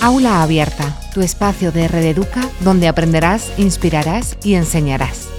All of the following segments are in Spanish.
Aula Abierta, tu espacio de Red Educa donde aprenderás, inspirarás y enseñarás.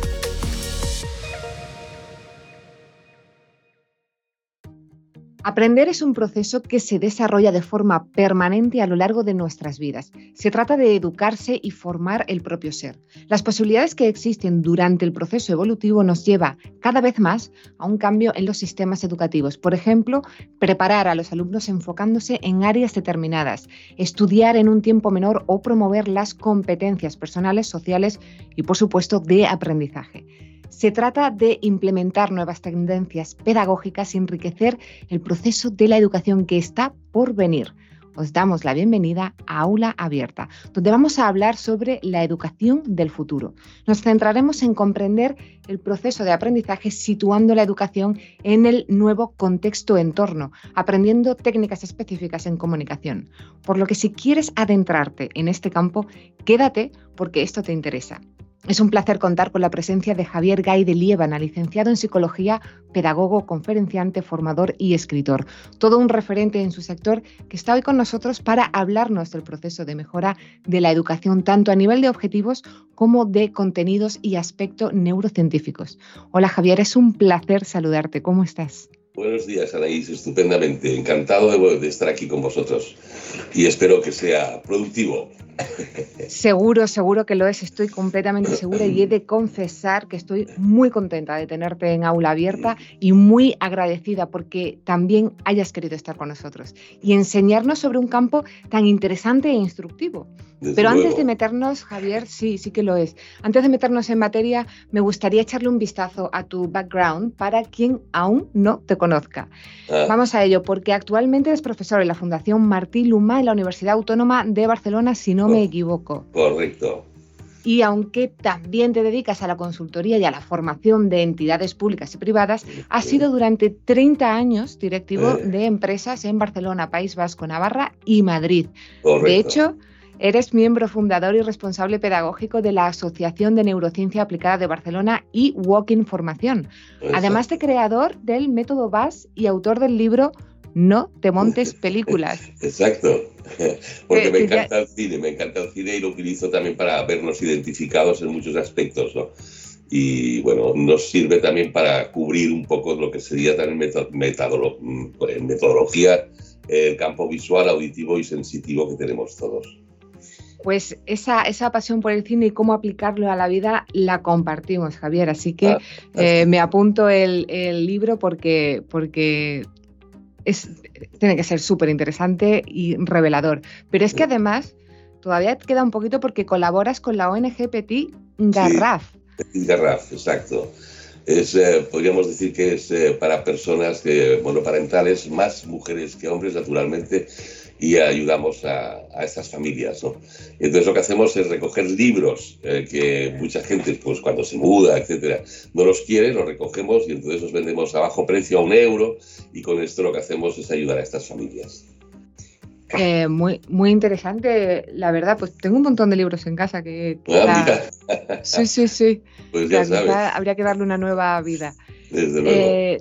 Aprender es un proceso que se desarrolla de forma permanente a lo largo de nuestras vidas. Se trata de educarse y formar el propio ser. Las posibilidades que existen durante el proceso evolutivo nos lleva cada vez más a un cambio en los sistemas educativos. Por ejemplo, preparar a los alumnos enfocándose en áreas determinadas, estudiar en un tiempo menor o promover las competencias personales, sociales y, por supuesto, de aprendizaje. Se trata de implementar nuevas tendencias pedagógicas y enriquecer el proceso de la educación que está por venir. Os damos la bienvenida a Aula Abierta, donde vamos a hablar sobre la educación del futuro. Nos centraremos en comprender el proceso de aprendizaje situando la educación en el nuevo contexto entorno, aprendiendo técnicas específicas en comunicación. Por lo que si quieres adentrarte en este campo, quédate porque esto te interesa. Es un placer contar con la presencia de Javier Gay de Liébana, licenciado en psicología, pedagogo, conferenciante, formador y escritor. Todo un referente en su sector que está hoy con nosotros para hablarnos del proceso de mejora de la educación, tanto a nivel de objetivos como de contenidos y aspectos neurocientíficos. Hola Javier, es un placer saludarte. ¿Cómo estás? Buenos días, Anaís. Estupendamente. Encantado de estar aquí con vosotros y espero que sea productivo. Seguro, seguro que lo es, estoy completamente segura y he de confesar que estoy muy contenta de tenerte en aula abierta y muy agradecida porque también hayas querido estar con nosotros y enseñarnos sobre un campo tan interesante e instructivo. Pero antes de meternos, Javier, sí, sí que lo es. Antes de meternos en materia, me gustaría echarle un vistazo a tu background para quien aún no te conozca. Ah. Vamos a ello, porque actualmente eres profesor en la Fundación Martí Luma en la Universidad Autónoma de Barcelona, si no me equivoco. Correcto. Y aunque también te dedicas a la consultoría y a la formación de entidades públicas y privadas, has sido durante 30 años directivo eh. de empresas en Barcelona, País Vasco, Navarra y Madrid. De hecho, eres miembro fundador y responsable pedagógico de la Asociación de Neurociencia Aplicada de Barcelona y Walking Formación, además de creador del método VAS y autor del libro no te montes películas. Exacto, porque eh, me encanta el cine, me encanta el cine y lo utilizo también para vernos identificados en muchos aspectos, ¿no? Y bueno, nos sirve también para cubrir un poco lo que sería también mm, pues, metodología, el campo visual, auditivo y sensitivo que tenemos todos. Pues esa, esa pasión por el cine y cómo aplicarlo a la vida la compartimos, Javier. Así que ah, eh, me apunto el, el, libro porque, porque tiene que ser súper interesante y revelador. Pero es que además todavía queda un poquito porque colaboras con la ONG Petit Garraf. Petit Garraf, exacto. Es, eh, podríamos decir que es eh, para personas que, monoparentales, más mujeres que hombres, naturalmente, y ayudamos a, estas familias. ¿no? Entonces lo que hacemos es recoger libros eh, que mucha gente, pues cuando se muda, etcétera, no los quiere, los recogemos y entonces los vendemos a bajo precio, a un euro, y con esto lo que hacemos es ayudar a estas familias. Eh, muy, muy interesante, la verdad, pues tengo un montón de libros en casa que... Ah, sí, sí, sí. Pues ya sabes. Habría que darle una nueva vida. Desde luego. Eh,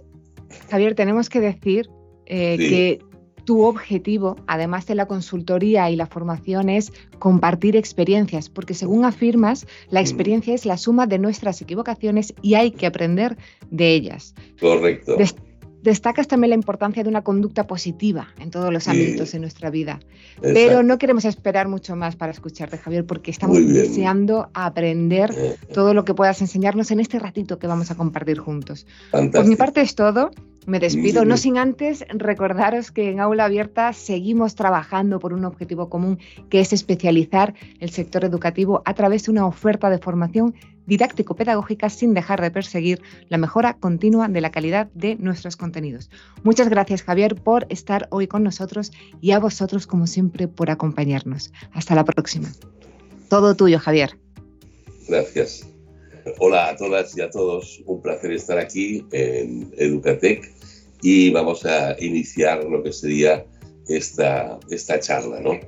Javier, tenemos que decir que tu objetivo, además de la consultoría y la formación, es compartir experiencias, porque según afirmas, la mm. experiencia es la suma de nuestras equivocaciones y hay que aprender de ellas. Correcto. Destacas también la importancia de una conducta positiva en todos los ámbitos de nuestra vida. Pero no queremos esperar mucho más para escucharte, Javier, porque estamos deseando aprender eh, todo lo que puedas enseñarnos en este ratito que vamos a compartir juntos. Por mi parte es todo. Me despido, no sin antes recordaros que en Aula Abierta seguimos trabajando por un objetivo común, que es especializar el sector educativo a través de una oferta de formación didáctico-pedagógica sin dejar de perseguir la mejora continua de la calidad de nuestros contenidos. Muchas gracias Javier por estar hoy con nosotros y a vosotros como siempre por acompañarnos. Hasta la próxima. Todo tuyo Javier. Gracias. Hola a todas y a todos, un placer estar aquí en Educatec y vamos a iniciar lo que sería esta, esta charla, ¿no?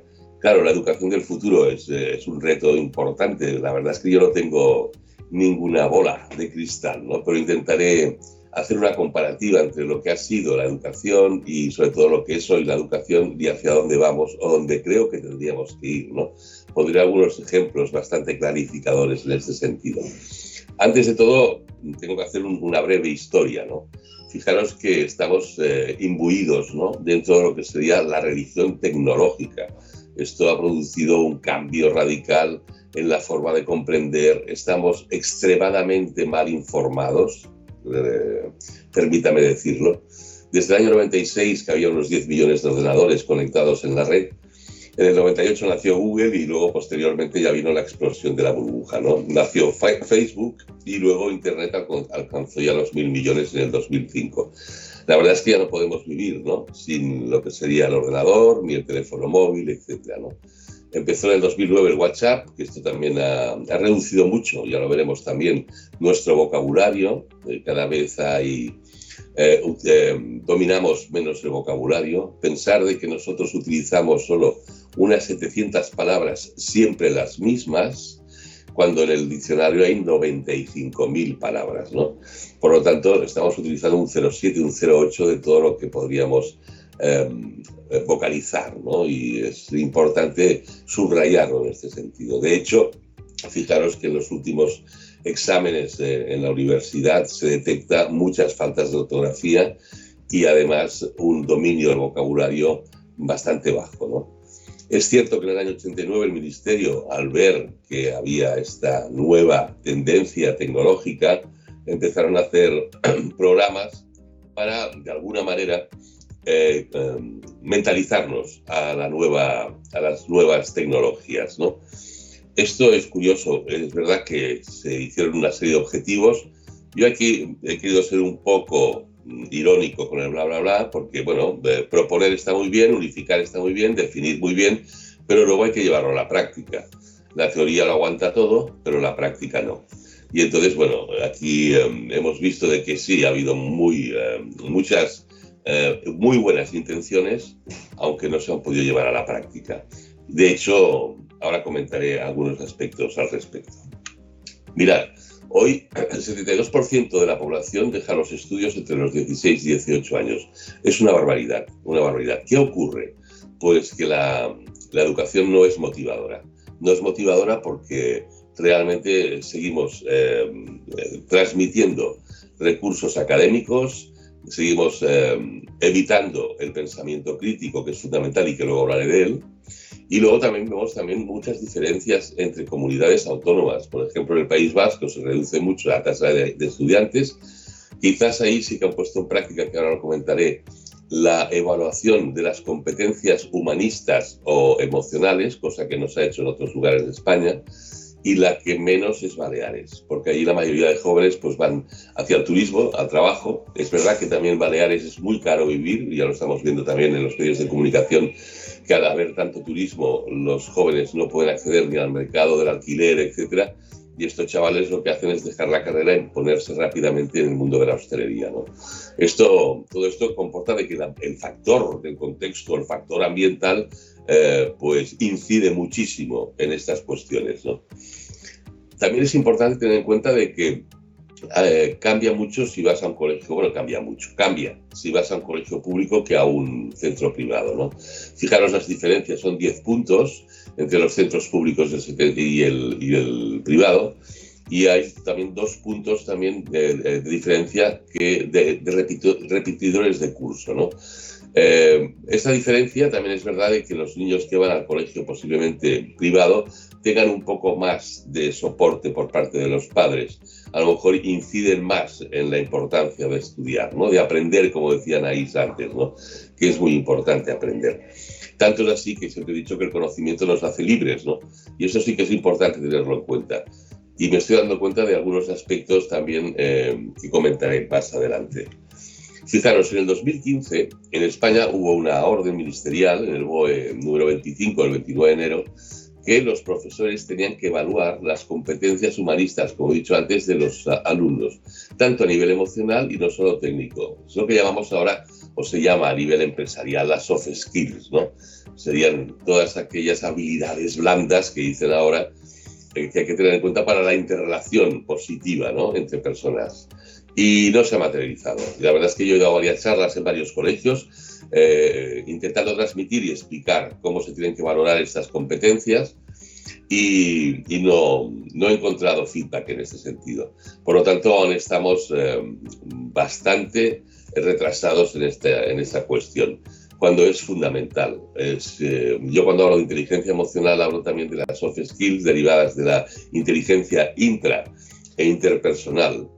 Claro, la educación del futuro es, es, un reto importante. La verdad es que yo no tengo ninguna bola de cristal, ¿no? Pero intentaré hacer una comparativa entre lo que ha sido la educación y sobre todo lo que es hoy la educación y hacia dónde vamos o dónde creo que tendríamos que ir. ¿no? Pondré algunos ejemplos bastante clarificadores en este sentido. Antes de todo, tengo que hacer una breve historia. ¿no? Fijaros que estamos eh, imbuidos ¿no? dentro de lo que sería la religión tecnológica. Esto ha producido un cambio radical en la forma de comprender. Estamos extremadamente mal informados eh, permítame decirlo. Desde el año 96, que había unos 10 millones de ordenadores conectados en la red, en el 98 nació Google y luego posteriormente ya vino la explosión de la burbuja. ¿no? Nació Facebook y luego Internet alcanzó ya los mil millones en el 2005. La verdad es que ya no podemos vivir ¿no? sin lo que sería el ordenador, ni el teléfono móvil, etc. Empezó en el 2009 el WhatsApp, que esto también ha, reducido mucho, ya lo veremos también, nuestro vocabulario. Eh, cada vez hay, eh, eh, dominamos menos el vocabulario. Pensar de que nosotros utilizamos solo unas 700 palabras, siempre las mismas, cuando en el diccionario hay 95.000 palabras, ¿no? Por lo tanto, estamos utilizando un 0,7, un 0,8 de todo lo que podríamos Em, vocalizar, ¿no? Y es importante subrayarlo en este sentido. De hecho, fijaros que en los últimos exámenes en la universidad se detecta muchas faltas de ortografía y además un dominio del vocabulario bastante bajo, ¿no? Es cierto que en el año 89 el Ministerio, al ver que había esta nueva tendencia tecnológica, empezaron a hacer programas para, de alguna manera, eh, em, mentalizarnos a, a las nuevas tecnologías. ¿no? Esto es curioso, es verdad que se hicieron una serie de objetivos. Yo aquí he querido ser un poco irónico con el bla, bla, bla, porque, bueno, proponer está muy bien, unificar está muy bien, definir muy bien, pero luego hay que llevarlo a la práctica. La teoría lo aguanta todo, pero la práctica no. Y entonces, bueno, aquí em, hemos visto de que sí, ha habido muy, em, muchas eh, muy buenas intenciones, aunque no se han podido llevar a la práctica. De hecho, ahora comentaré algunos aspectos al respecto. Mirad, hoy el 72% de la población deja los estudios entre los 16 y 18 años. Es una barbaridad, una barbaridad. ¿Qué ocurre? Pues que la, educación no es motivadora. No es motivadora porque realmente seguimos eh, transmitiendo recursos académicos, seguimos eh, evitando el pensamiento crítico, que es fundamental y que luego hablaré de él. Y luego también vemos también muchas diferencias entre comunidades autónomas. Por ejemplo, en el País Vasco se reduce mucho la tasa de, de estudiantes. Quizás ahí sí que han puesto en práctica, que ahora lo comentaré, la evaluación de las competencias humanistas o emocionales, cosa que no se ha hecho en otros lugares de España y la que menos es Baleares, porque ahí la mayoría de jóvenes pues van hacia el turismo, al trabajo. Es verdad que también Baleares es muy caro vivir, ya lo estamos viendo también en los medios de comunicación, que al haber tanto turismo los jóvenes no pueden acceder ni al mercado del alquiler, etcétera. Y estos chavales lo que hacen es dejar la carrera y ponerse rápidamente en el mundo de la hostelería. ¿no? Esto, todo esto comporta de que el factor del contexto, el factor ambiental, eh, pues incide muchísimo en estas cuestiones. ¿no? También es importante tener en cuenta de que eh, cambia mucho si vas a un colegio, bueno, cambia mucho, cambia si vas a un colegio público que a un centro privado, ¿no? Fijaros las diferencias, son 10 puntos entre los centros públicos y el, y el privado, y hay también dos puntos también de, diferencia que de, repetidores de curso, ¿no? Eh, esta diferencia también es verdad de que los niños que van al colegio posiblemente privado tengan un poco más de soporte por parte de los padres. A lo mejor inciden más en la importancia de estudiar, ¿no? de aprender, como decía Anaís antes, ¿no? que es muy importante aprender. Tanto es así que siempre he dicho que el conocimiento nos hace libres, ¿no? y eso sí que es importante tenerlo en cuenta. Y me estoy dando cuenta de algunos aspectos también eh, que comentaré más adelante. Fijaros, en el 2015 en España hubo una orden ministerial en el BOE número 25 del 29 de enero que los profesores tenían que evaluar las competencias humanistas, como he dicho antes, de los alumnos, tanto a nivel emocional y no solo técnico. Es lo que llamamos ahora, o se llama a nivel empresarial, las soft skills, ¿no? Serían todas aquellas habilidades blandas que dicen ahora eh, que hay que tener en cuenta para la interrelación positiva, ¿no? Entre personas y no se ha materializado. la verdad es que yo he dado varias charlas en varios colegios eh, intentando transmitir y explicar cómo se tienen que valorar estas competencias y, no, no, he encontrado feedback en este sentido. Por lo tanto, aún estamos eh, bastante retrasados en esta, en esta cuestión, cuando es fundamental. Es, eh, yo cuando hablo de inteligencia emocional hablo también de las soft skills derivadas de la inteligencia intra e interpersonal.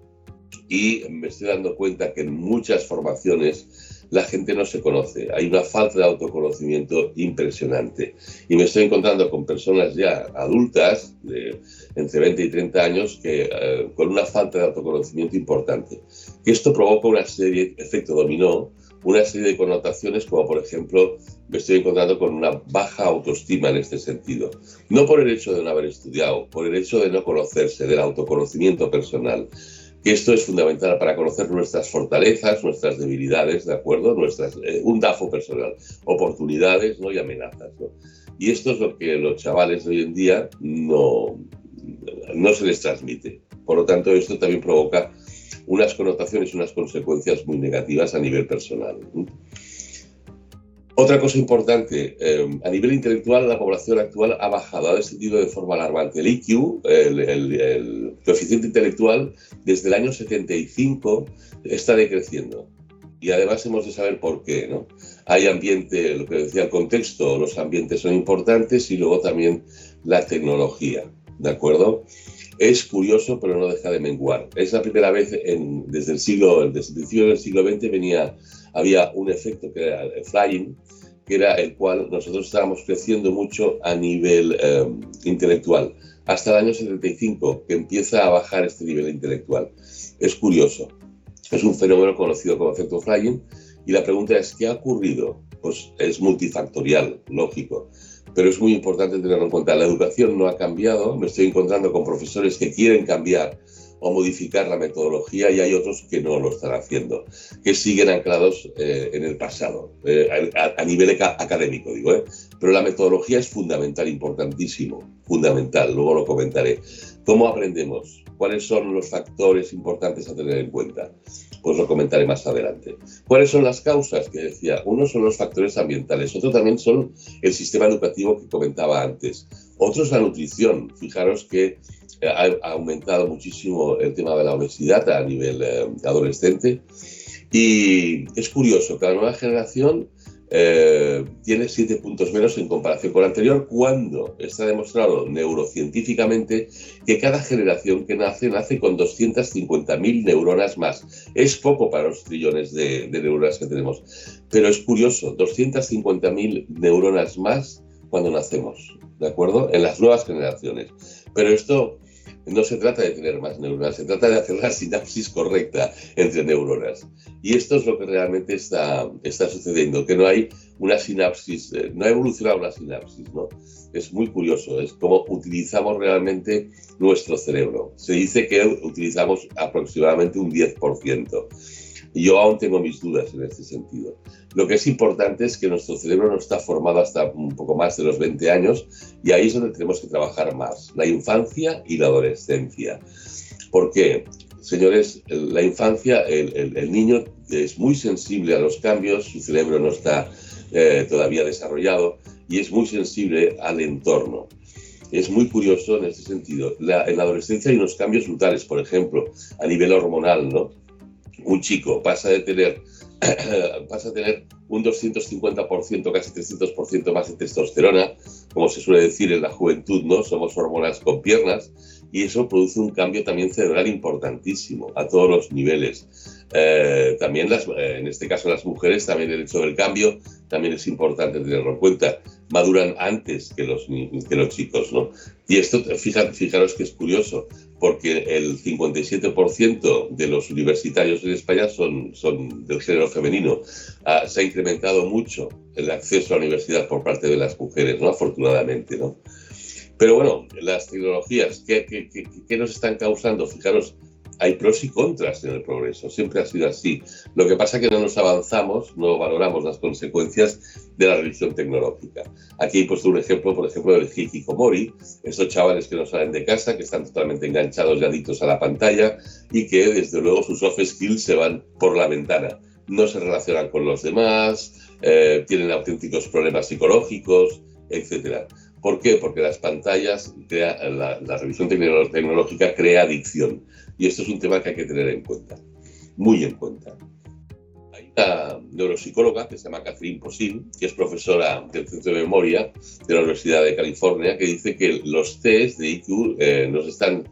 Y me estoy dando cuenta que en muchas formaciones la gente no se conoce, hay una falta de autoconocimiento impresionante. Y me estoy encontrando con personas ya adultas, de entre 20 y 30 años, que, eh, con una falta de autoconocimiento importante. Y esto provoca una serie, efecto dominó, una serie de connotaciones como por ejemplo me estoy encontrando con una baja autoestima en este sentido. No por el hecho de no haber estudiado, por el hecho de no conocerse, del autoconocimiento personal esto es fundamental para conocer nuestras fortalezas, nuestras debilidades, ¿de acuerdo? Nuestras, eh, un DAFO personal, oportunidades ¿no? y amenazas. Y esto es lo que los chavales de hoy en día no, no se les transmite. Por lo tanto, esto también provoca unas connotaciones, unas consecuencias muy negativas a nivel personal. Otra cosa importante, eh, a nivel intelectual la población actual ha bajado, ha descendido de forma alarmante. El IQ, el, coeficiente intelectual, desde el año 75 está decreciendo. Y además hemos de saber por qué. ¿no? Hay ambiente, lo que decía el contexto, los ambientes son importantes y luego también la tecnología. ¿De acuerdo? Es curioso, pero no deja de menguar. Es la primera vez en, desde el siglo, desde el siglo XX venía había un efecto que era el flying, que era el cual nosotros estábamos creciendo mucho a nivel eh, intelectual, hasta el año 75, que empieza a bajar este nivel intelectual. Es curioso, es un fenómeno conocido como efecto flying, y la pregunta es, ¿qué ha ocurrido? Pues es multifactorial, lógico, pero es muy importante tenerlo en cuenta. La educación no ha cambiado, me estoy encontrando con profesores que quieren cambiar o modificar la metodología y hay otros que no lo están haciendo, que siguen anclados eh, en el pasado, eh, a, nivel académico, digo. ¿eh? Pero la metodología es fundamental, importantísimo, fundamental, luego lo comentaré. ¿Cómo aprendemos? ¿Cuáles son los factores importantes a tener en cuenta? Pues lo comentaré más adelante. ¿Cuáles son las causas que decía? Uno son los factores ambientales, otro también son el sistema educativo que comentaba antes. Otro es la nutrición. Fijaros que ha, aumentado muchísimo el tema de la obesidad a nivel eh, adolescente. Y es curioso, cada nueva generación eh, tiene siete puntos menos en comparación con la anterior, cuando está demostrado neurocientíficamente que cada generación que nace nace con 250.000 neuronas más. Es poco para los trillones de, de neuronas que tenemos, pero es curioso, 250.000 neuronas más cuando nacemos, ¿de acuerdo? En las nuevas generaciones. Pero esto no se trata de tener más neuronas, se trata de hacer la sinapsis correcta entre neuronas. Y esto es lo que realmente está, está sucediendo, que no hay una sinapsis, eh, no ha evolucionado una sinapsis, ¿no? Es muy curioso, es como utilizamos realmente nuestro cerebro. Se dice que utilizamos aproximadamente un 10%. Y yo aún tengo mis dudas en este sentido. Lo que es importante es que nuestro cerebro no está formado hasta un poco más de los 20 años y ahí es donde tenemos que trabajar más, la infancia y la adolescencia. ¿Por qué? Señores, la infancia, el, niño es muy sensible a los cambios, su cerebro no está eh, todavía desarrollado y es muy sensible al entorno. Es muy curioso en este sentido. en la adolescencia hay unos cambios brutales, por ejemplo, a nivel hormonal, ¿no? Un chico pasa de tener vas a tener un 250%, casi 300% más de testosterona, como se suele decir en la juventud, ¿no? Somos hormonas con piernas y eso produce un cambio también cerebral importantísimo a todos los niveles. Eh, también las, eh, en este caso las mujeres, también el hecho del cambio también es importante tenerlo en cuenta. Maduran antes que los, que los chicos, ¿no? Y esto, fijaros que es curioso, porque el 57% de los universitarios en España son, son del género femenino. Ah, se ha incrementado mucho el acceso a la universidad por parte de las mujeres, ¿no? Afortunadamente, ¿no? Pero bueno, las tecnologías, ¿qué, qué, qué, qué nos están causando? Fijaros, hay pros y contras en el progreso, siempre ha sido así. Lo que pasa es que no nos avanzamos, no valoramos las consecuencias de la revisión tecnológica. Aquí he puesto un ejemplo, por ejemplo, del hikikomori, esos chavales que no salen de casa, que están totalmente enganchados y adictos a la pantalla y que desde luego sus soft skills se van por la ventana. No se relacionan con los demás, eh, tienen auténticos problemas psicológicos, etc. ¿Por qué? Porque las pantallas, la, la revisión tecnológica crea adicción. Y esto es un tema que hay que tener en cuenta, muy en cuenta. Hay una neuropsicóloga que se llama Catherine Posil, que es profesora del Centro de Memoria de la Universidad de California, que dice que los test de IQ eh, nos están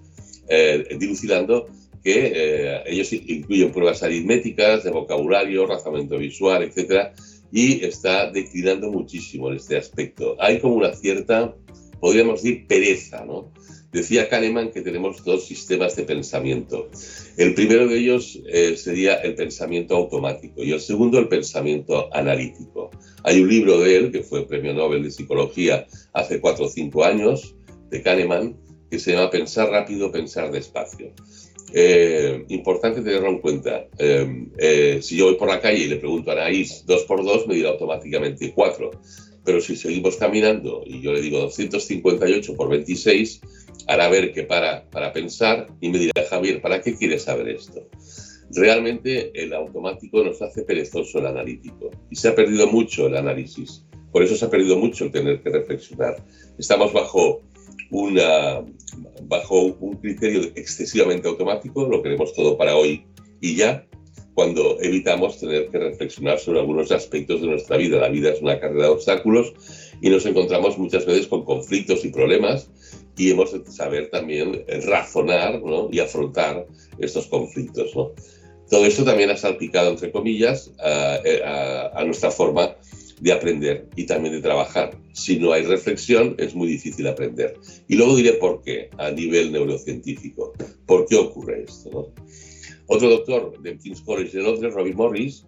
eh, dilucidando que eh, ellos incluyen pruebas aritméticas, de vocabulario, razonamiento visual, etc. Y está declinando muchísimo en este aspecto. Hay como una cierta, podríamos decir, pereza, ¿no? Decía Kahneman que tenemos dos sistemas de pensamiento. El primero de ellos eh, sería el pensamiento automático y el segundo el pensamiento analítico. Hay un libro de él, que fue premio Nobel de Psicología hace cuatro o cinco años, de Kahneman, que se llama Pensar rápido, pensar despacio. Eh, importante tenerlo en cuenta. Eh, si yo voy por la calle y le pregunto a Anaís dos por dos, me dirá automáticamente cuatro. Pero si seguimos caminando y yo le digo 258 por 26, hará ver que para, para pensar y me dirá, Javier, ¿para qué quieres saber esto? Realmente el automático nos hace perezoso el analítico y se ha perdido mucho el análisis. Por eso se ha perdido mucho el tener que reflexionar. Estamos bajo, bajo un criterio excesivamente automático, lo queremos todo para hoy y ya, cuando evitamos tener que reflexionar sobre algunos aspectos de nuestra vida. La vida es una carrera de obstáculos y nos encontramos muchas veces con conflictos y problemas y hemos de saber también razonar y afrontar estos conflictos. Todo esto también ha salpicado, entre comillas, a, nuestra forma de aprender y también de trabajar. Si no hay reflexión, es muy difícil aprender. Y luego diré por qué, a nivel neurocientífico. ¿Por qué ocurre esto? Otro doctor del King's College de Londres, Robbie Morris,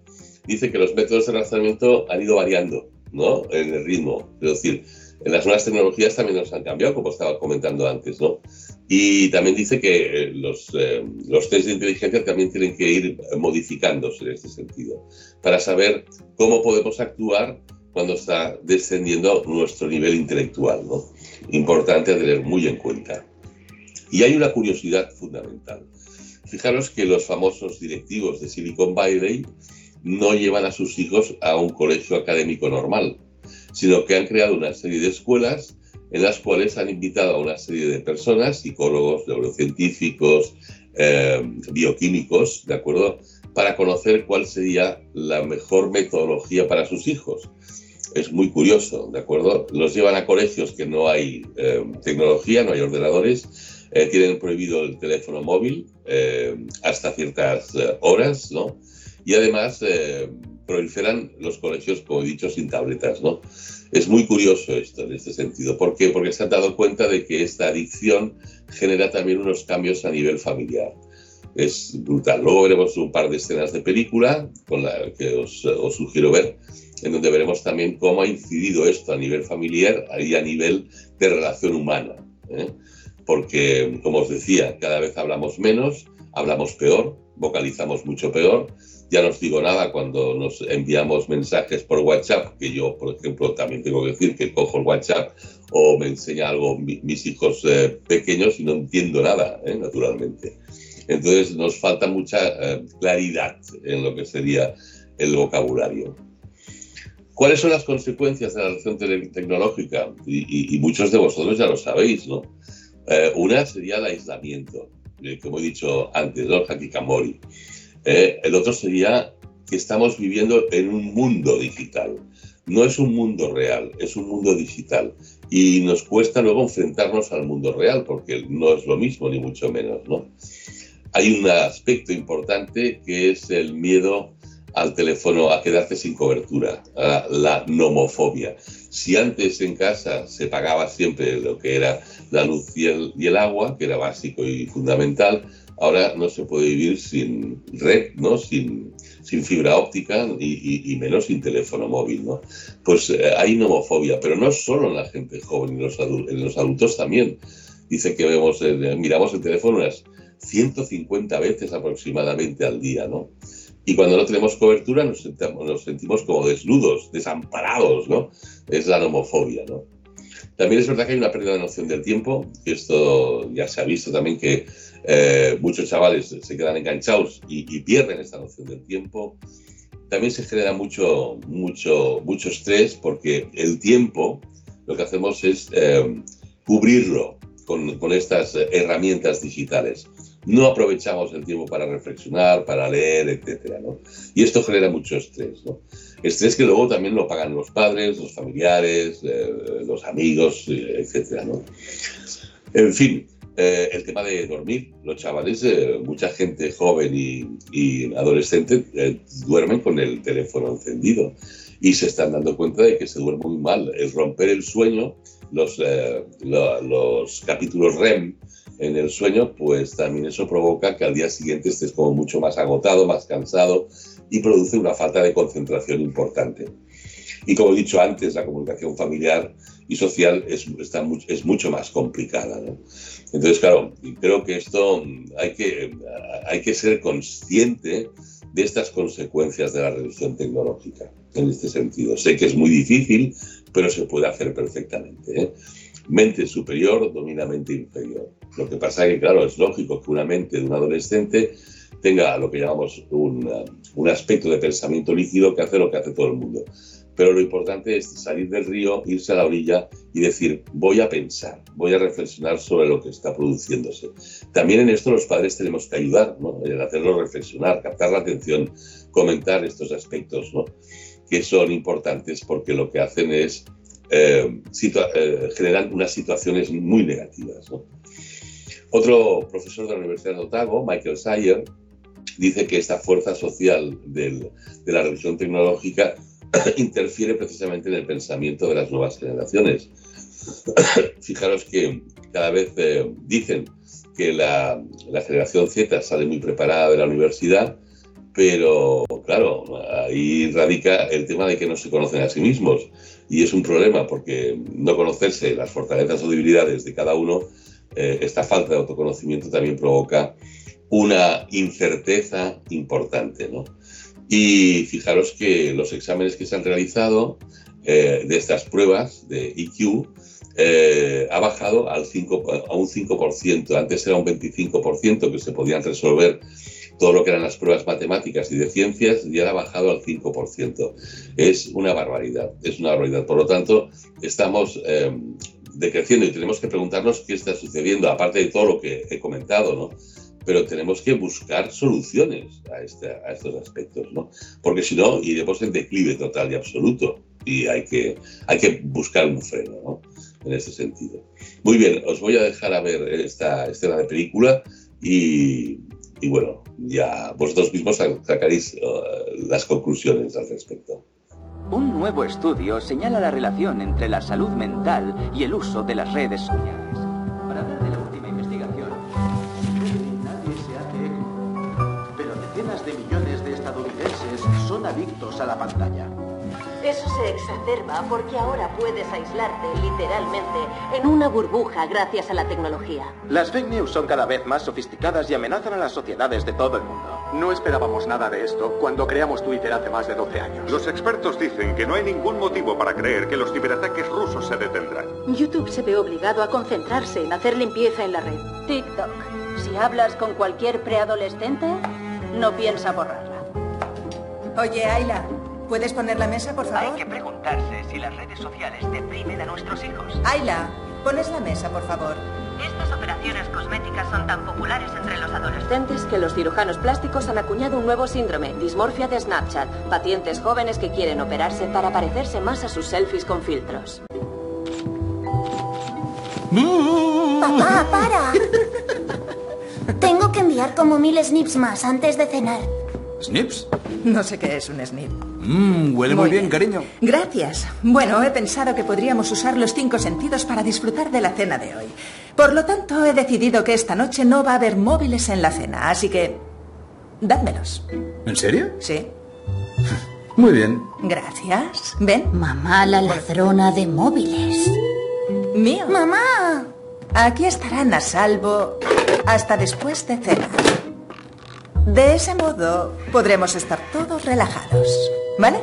dice que los métodos de razonamiento han ido variando ¿no? en el ritmo. Es decir, en las nuevas tecnologías también nos han cambiado, como estaba comentando antes, ¿no? Y también dice que eh, los, eh, los test de inteligencia también tienen que ir modificándose en este sentido, para saber cómo podemos actuar cuando está descendiendo nuestro nivel intelectual, ¿no? Importante a tener muy en cuenta. Y hay una curiosidad fundamental. Fijaros que los famosos directivos de Silicon Valley no llevan a sus hijos a un colegio académico normal, sino que han creado una serie de escuelas en las cuales han invitado a una serie de personas, psicólogos, neurocientíficos, eh, bioquímicos, ¿de acuerdo? Para conocer cuál sería la mejor metodología para sus hijos. Es muy curioso, ¿de acuerdo? Los llevan a colegios que no hay eh, tecnología, no hay ordenadores, eh, tienen prohibido el teléfono móvil hasta ciertas horas, ¿no? Y además proliferan los colegios, como he dicho, sin tabletas, ¿no? Es muy curioso esto en este sentido. ¿Por qué? Porque se han dado cuenta de que esta adicción genera también unos cambios a nivel familiar. Es brutal. Luego veremos un par de escenas de película con la que os, os sugiero ver, en donde veremos también cómo ha incidido esto a nivel familiar y a nivel de relación humana. ¿eh? Porque, como os decía, cada vez hablamos menos, hablamos peor, vocalizamos mucho peor ya no os digo nada cuando nos enviamos mensajes por WhatsApp, que yo, por ejemplo, también tengo que decir que cojo el WhatsApp o me enseña algo mis hijos eh, pequeños y no entiendo nada, eh, naturalmente. Entonces nos falta mucha eh, claridad en lo que sería el vocabulario. ¿Cuáles son las consecuencias de la adopción tecnológica? Y, muchos de vosotros ya lo sabéis, ¿no? una sería el aislamiento, como he dicho antes, ¿no? Hakikamori. Eh, el otro sería que estamos viviendo en un mundo digital. No es un mundo real, es un mundo digital. Y nos cuesta luego enfrentarnos al mundo real, porque no es lo mismo, ni mucho menos. ¿no? Hay un aspecto importante que es el miedo al teléfono a quedarse sin cobertura, la nomofobia. Si antes en casa se pagaba siempre lo que era la luz y el agua, que era básico y fundamental, Ahora no se puede vivir sin red, ¿no? sin, sin fibra óptica y, menos sin teléfono móvil. ¿no? Pues eh, hay nomofobia, pero no solo en la gente joven, en los, adultos, en los adultos también. Dice que vemos, miramos el teléfono unas 150 veces aproximadamente al día, ¿no? Y cuando no tenemos cobertura nos, nos sentimos como desnudos, desamparados, ¿no? Es la nomofobia, ¿no? También es verdad que hay una pérdida de noción del tiempo, y esto ya se ha visto también que eh, muchos chavales se quedan enganchados y, pierden esta noción del tiempo. También se genera mucho, mucho, mucho estrés porque el tiempo lo que hacemos es eh, cubrirlo con, con, estas herramientas digitales. No aprovechamos el tiempo para reflexionar, para leer, etc. ¿no? Y esto genera mucho estrés. ¿no? Estrés que luego también lo pagan los padres, los familiares, eh, los amigos, etc. ¿no? En fin, eh, el tema de dormir. Los chavales, eh, mucha gente joven y, adolescente eh, duermen con el teléfono encendido y se están dando cuenta de que se duerme muy mal. El romper el sueño, los, los capítulos REM en el sueño, pues también eso provoca que al día siguiente estés como mucho más agotado, más cansado y produce una falta de concentración importante. Y como he dicho antes, la comunicación familiar y social es, está, es mucho más complicada. ¿no? Entonces, claro, creo que esto hay que, hay que ser consciente de estas consecuencias de la reducción tecnológica en este sentido. Sé que es muy difícil, pero se puede hacer perfectamente. ¿eh? Mente superior domina mente inferior. Lo que pasa es que, claro, es lógico que una mente de un adolescente tenga lo que llamamos un, un aspecto de pensamiento líquido que hace lo que hace todo el mundo pero lo importante es salir del río, irse a la orilla y decir, voy a pensar, voy a reflexionar sobre lo que está produciéndose. También en esto los padres tenemos que ayudar, ¿no? en hacerlo reflexionar, captar la atención, comentar estos aspectos, ¿no? que son importantes porque lo que hacen es eh, eh, generar unas situaciones muy negativas. ¿no? Otro profesor de la Universidad de Otago, Michael Sayer, dice que esta fuerza social del, de la revolución tecnológica interfiere precisamente en el pensamiento de las nuevas generaciones. Fijaros que cada vez eh, dicen que la, generación Z sale muy preparada de la universidad, pero claro, ahí radica el tema de que no se conocen a sí mismos. Y es un problema porque no conocerse las fortalezas o debilidades de cada uno, eh, esta falta de autoconocimiento también provoca una incerteza importante. ¿no? Y fijaros que los exámenes que se han realizado eh, de estas pruebas de IQ eh, ha bajado al 5, a un 5%. Antes era un 25% que se podían resolver todo lo que eran las pruebas matemáticas y de ciencias y ahora ha bajado al 5%. Es una barbaridad, es una barbaridad. Por lo tanto, estamos eh, decreciendo y tenemos que preguntarnos qué está sucediendo, aparte de todo lo que he comentado, ¿no? pero tenemos que buscar soluciones a, este, a estos aspectos, ¿no? Porque si no, iremos en declive total y absoluto y hay que, hay que buscar un freno, ¿no? En ese sentido. Muy bien, os voy a dejar a ver esta escena de película y, y bueno, ya vosotros mismos sacaréis uh, las conclusiones al respecto. Un nuevo estudio señala la relación entre la salud mental y el uso de las redes sociales. adictos a la pantalla. Eso se exacerba porque ahora puedes aislarte literalmente en una burbuja gracias a la tecnología. Las fake news son cada vez más sofisticadas y amenazan a las sociedades de todo el mundo. No esperábamos nada de esto cuando creamos Twitter hace más de 12 años. Los expertos dicen que no hay ningún motivo para creer que los ciberataques rusos se detendrán. YouTube se ve obligado a concentrarse en hacer limpieza en la red. TikTok. Si hablas con cualquier preadolescente, no piensa borrarla. Oye, Ayla, ¿puedes poner la mesa, por favor? Hay que preguntarse si las redes sociales deprimen a nuestros hijos. Ayla, pones la mesa, por favor. Estas operaciones cosméticas son tan populares entre los adolescentes que los cirujanos plásticos han acuñado un nuevo síndrome, dismorfia de Snapchat, pacientes jóvenes que quieren operarse para parecerse más a sus selfies con filtros. Papá, para. Tengo que enviar como mil snips más antes de cenar. ¿Snips? No sé qué es un snip. Mmm, huele muy, bien, cariño. Gracias. Bueno, he pensado que podríamos usar los cinco sentidos para disfrutar de la cena de hoy. Por lo tanto, he decidido que esta noche no va a haber móviles en la cena, así que... Dádmelos. ¿En serio? Sí. Muy bien. Gracias. Ven. Mamá, la ladrona de móviles. Mío. Mamá. Aquí estarán a salvo hasta después de cena. De ese modo podremos estar todos relajados, ¿vale?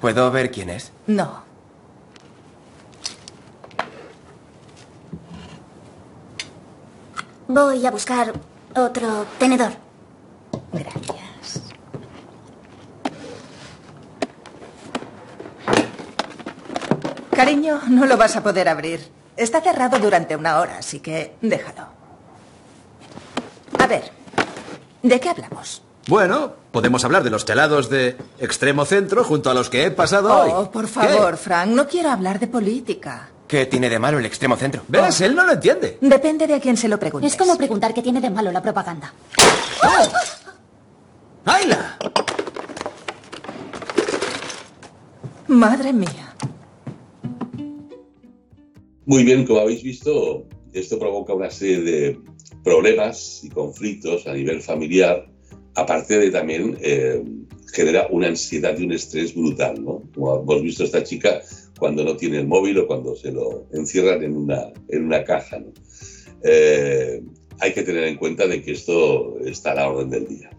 ¿Puedo ver quién es? No. Voy a buscar otro tenedor. Cariño, no lo vas a poder abrir. Está cerrado durante una hora, así que déjalo. A ver, ¿de qué hablamos? Bueno, podemos hablar de los chalados de extremo centro junto a los que he pasado hoy. Oh, por favor, Frank, no quiero hablar de política. ¿Qué tiene de malo el extremo centro? ¿Ves? Él no lo entiende. Depende de a quién se lo pregunte. Es como preguntar qué tiene de malo la propaganda. ¡Ayla! Madre mía. Muy bien, como habéis visto, esto provoca una serie de problemas y conflictos a nivel familiar, aparte de también eh, genera una ansiedad y un estrés brutal, ¿no? Como hemos visto esta chica cuando no tiene el móvil o cuando se lo encierran en una, en una caja, ¿no? Eh, hay que tener en cuenta de que esto está a la orden del día.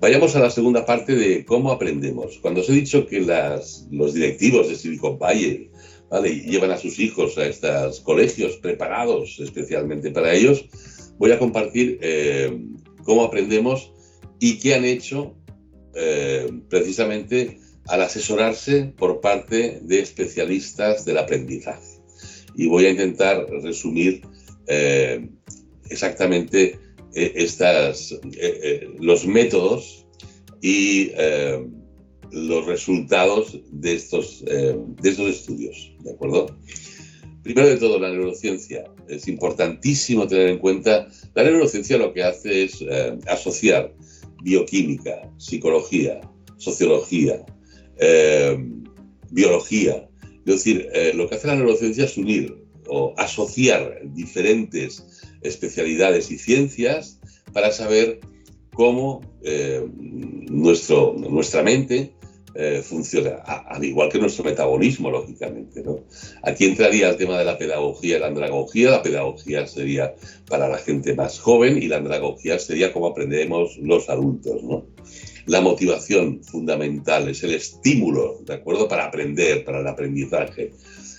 Vayamos a la segunda parte de cómo aprendemos. Cuando os he dicho que las, los directivos de Silicon Valley ¿vale? llevan a sus hijos a estos colegios preparados especialmente para ellos, voy a compartir eh, cómo aprendemos y qué han hecho eh, precisamente al asesorarse por parte de especialistas del aprendizaje. Y voy a intentar resumir eh, exactamente los métodos y los resultados de estos, de estos estudios. ¿De acuerdo? Primero de todo, la neurociencia. Es importantísimo tener en cuenta, la neurociencia lo que hace es asociar bioquímica, psicología, sociología, eh, biología. Es decir, eh, lo que hace la neurociencia es unir o asociar diferentes especialidades y ciencias para saber cómo eh, nuestro, nuestra mente funciona, al igual que nuestro metabolismo, lógicamente. ¿no? Aquí entraría el tema de la pedagogía y la andragogía. La pedagogía sería para la gente más joven y la andragogía sería cómo aprendemos los adultos. ¿no? La motivación fundamental es el estímulo, ¿de acuerdo? Para aprender, para el aprendizaje.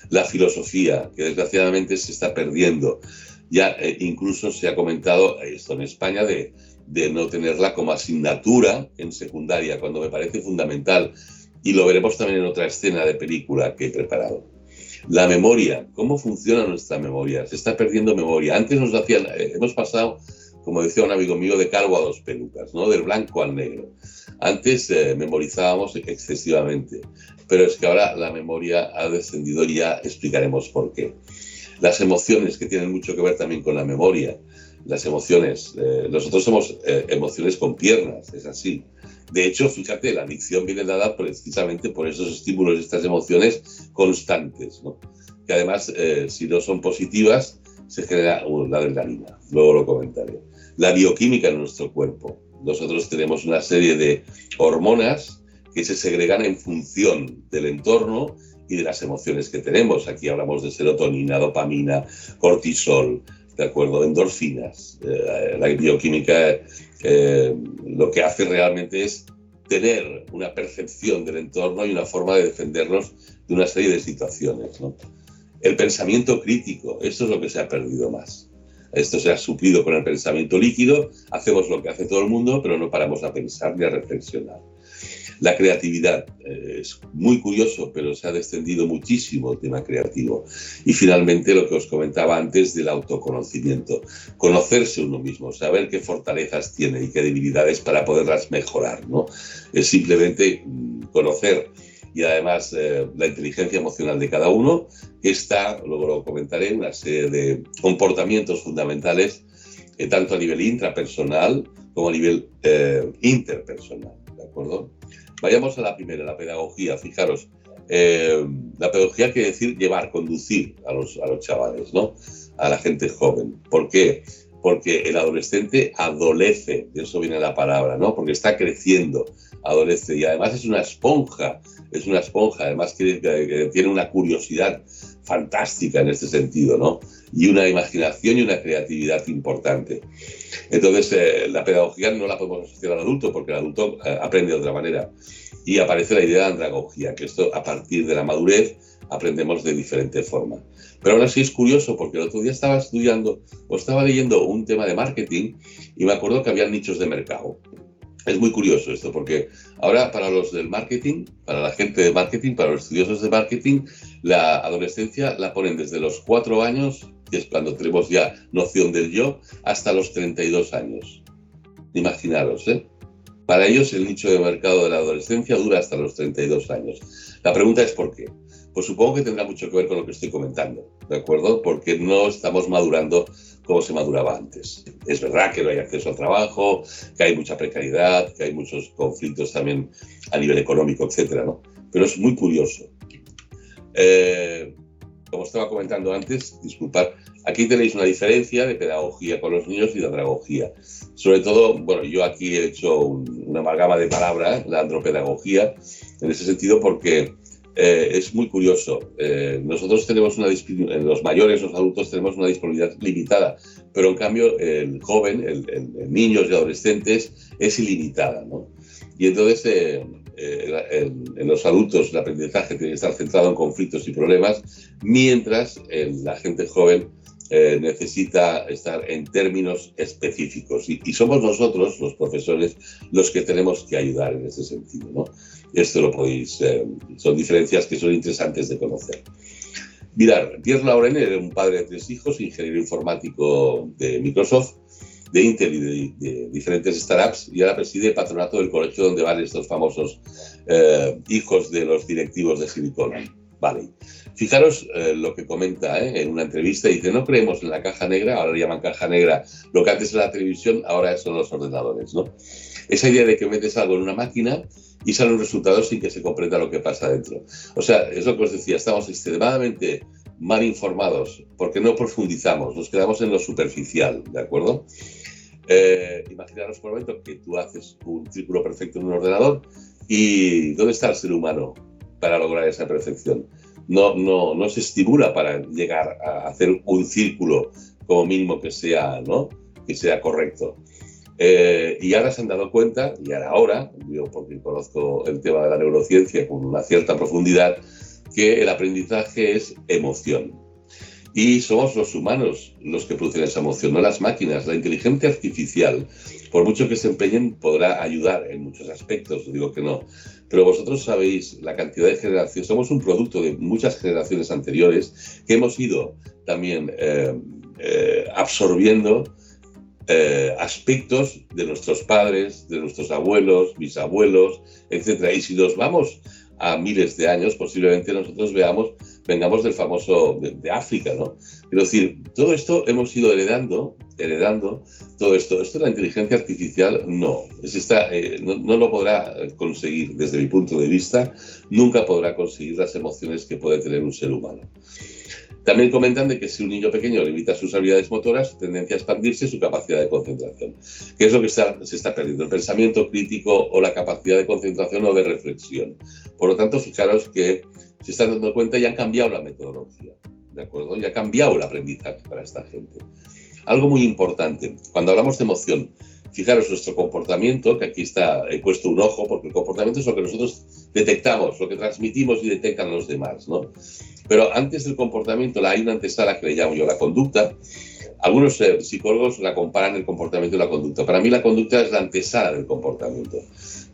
La filosofía, que desgraciadamente se está perdiendo. Ya eh, incluso se ha comentado esto en España de, de no tenerla como asignatura en secundaria, cuando me parece fundamental. Y lo veremos también en otra escena de película que he preparado. La memoria, ¿cómo funciona nuestra memoria? Se está perdiendo memoria. Antes nos hacían, eh, hemos pasado como decía un amigo mío, de calvo a dos pelucas, ¿no? Del blanco al negro. Antes eh, memorizábamos excesivamente, pero es que ahora la memoria ha descendido y ya explicaremos por qué. Las emociones, que tienen mucho que ver también con la memoria. Las emociones, eh, nosotros somos eh, emociones con piernas, es así. De hecho, fíjate, la adicción viene dada precisamente por esos estímulos, estas emociones constantes, ¿no? que además, si no son positivas, se genera la adrenalina. Luego lo comentaré la bioquímica en nuestro cuerpo. Nosotros tenemos una serie de hormonas que se segregan en función del entorno y de las emociones que tenemos. Aquí hablamos de serotonina, dopamina, cortisol, ¿de acuerdo? Endorfinas. Eh, la bioquímica eh, lo que hace realmente es tener una percepción del entorno y una forma de defendernos de una serie de situaciones. El pensamiento crítico, esto es lo que se ha perdido más. Esto se ha suplido con el pensamiento líquido, hacemos lo que hace todo el mundo, pero no paramos a pensar ni a reflexionar. La creatividad eh, es muy curioso, pero se ha descendido muchísimo el tema creativo. Y finalmente lo que os comentaba antes del autoconocimiento, conocerse uno mismo, saber qué fortalezas tiene y qué debilidades para poderlas mejorar. ¿no? Es simplemente mm, conocer y además eh, la inteligencia emocional de cada uno, está, luego lo comentaré, una serie de comportamientos fundamentales, eh, tanto a nivel intrapersonal como a nivel interpersonal. ¿De acuerdo? Vayamos a la primera, la pedagogía. Fijaros, la pedagogía quiere decir llevar, conducir a los, a los chavales, ¿no? A la gente joven. ¿Por qué? porque el adolescente adolece, de eso viene la palabra, ¿no? Porque está creciendo, adolece, y además es una esponja, es una esponja, además que, tiene una curiosidad fantástica en este sentido, ¿no? Y una imaginación y una creatividad importante. Entonces, eh, la pedagogía no la podemos asociar al adulto, porque el adulto eh, aprende de otra manera. Y aparece la idea de andragogía, que esto a partir de la madurez aprendemos de diferente forma. Pero aún así es curioso porque el otro día estaba estudiando o estaba leyendo un tema de marketing y me acuerdo que había nichos de mercado. Es muy curioso esto porque ahora para los del marketing, para la gente de marketing, para los estudiosos de marketing, la adolescencia la ponen desde los cuatro años, que es cuando tenemos ya noción del yo, hasta los 32 años. Imaginaros, ¿eh? Para ellos el nicho de mercado de la adolescencia dura hasta los 32 años. La pregunta es por qué. Pues supongo que tendrá mucho que ver con lo que estoy comentando, ¿de acuerdo? Porque no estamos madurando como se maduraba antes. Es verdad que no hay acceso al trabajo, que hay mucha precariedad, que hay muchos conflictos también a nivel económico, etcétera, ¿no? Pero es muy curioso. Eh, como estaba comentando antes, disculpad, aquí tenéis una diferencia de pedagogía con los niños y de andragogía. Sobre todo, bueno, yo aquí he hecho una amalgama de palabras, la andropedagogía, en ese sentido porque eh, es muy curioso. Eh, nosotros tenemos una en los mayores, los adultos tenemos una disponibilidad limitada, pero en cambio el joven, el, niños y adolescentes es ilimitada, ¿no? Y entonces eh, en, los adultos el aprendizaje tiene que estar centrado en conflictos y problemas, mientras la gente joven necesita estar en términos específicos. Y, y, somos nosotros, los profesores, los que tenemos que ayudar en ese sentido. ¿no? Esto lo podéis, eh, son diferencias que son interesantes de conocer. Mirar, Pierre Lauren era un padre de tres hijos, ingeniero informático de Microsoft, de Intel y de, diferentes startups, y ahora preside el patronato del colegio donde van estos famosos eh, hijos de los directivos de Silicon Valley. Fijaros eh, lo que comenta en una entrevista, dice, no creemos en la caja negra, ahora le llaman caja negra, lo que antes era la televisión, ahora son los ordenadores, ¿no? Esa idea de que metes algo en una máquina y sale un resultado sin que se comprenda lo que pasa dentro. O sea, es lo que os decía, estamos extremadamente mal informados porque no profundizamos, nos quedamos en lo superficial, ¿de acuerdo? Eh, imaginaros por un momento que tú haces un círculo perfecto en un ordenador y ¿dónde está el ser humano para lograr esa perfección? No, no, no se estimula para llegar a hacer un círculo como mínimo que sea, ¿no? que sea correcto. Eh, y ahora se han dado cuenta, y ahora, ahora, yo porque conozco el tema de la neurociencia con una cierta profundidad, que el aprendizaje es emoción. Y somos los humanos los que producen esa emoción, no las máquinas. La inteligencia artificial, por mucho que se empeñen, podrá ayudar en muchos aspectos, digo que no. Pero vosotros sabéis la cantidad de generaciones, somos un producto de muchas generaciones anteriores que hemos ido también eh, eh, absorbiendo eh, aspectos de nuestros padres, de nuestros abuelos, bisabuelos, etc. Y si nos vamos a miles de años, posiblemente nosotros veamos, vengamos del famoso de, África, ¿no? Es decir, todo esto hemos ido heredando, heredando todo esto. Esto la inteligencia artificial no, es eh, no, no, lo podrá conseguir desde mi punto de vista, nunca podrá conseguir las emociones que puede tener un ser humano. También comentan de que si un niño pequeño limita sus habilidades motoras, su tendencia a expandirse su capacidad de concentración. ¿Qué es lo que se está perdiendo? El pensamiento crítico o la capacidad de concentración o de reflexión. Por lo tanto, fijaros que se están dando cuenta y han cambiado la metodología. ¿De acuerdo? Y ha cambiado el aprendizaje para esta gente. Algo muy importante, cuando hablamos de emoción, fijaros nuestro comportamiento, que aquí está, he puesto un ojo, porque el comportamiento es lo que nosotros detectamos, lo que transmitimos y detectan los demás, ¿no? Pero antes del comportamiento hay una antesala que le llamo yo la conducta. Algunos eh, psicólogos la comparan el comportamiento y la conducta. Para mí la conducta es la antesala del comportamiento.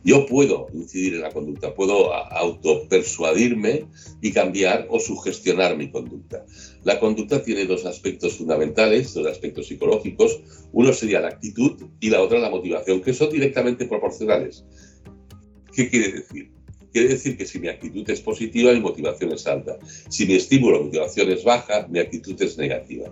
Yo puedo incidir en la conducta, puedo autopersuadirme y cambiar o sugestionar mi conducta. La conducta tiene dos aspectos fundamentales, dos aspectos psicológicos. Uno sería la actitud y la otra la motivación, que son directamente proporcionales. ¿Qué quiere decir? Quiere decir que si mi actitud es positiva, mi motivación es alta. Si mi estímulo o motivación es baja, mi actitud es negativa.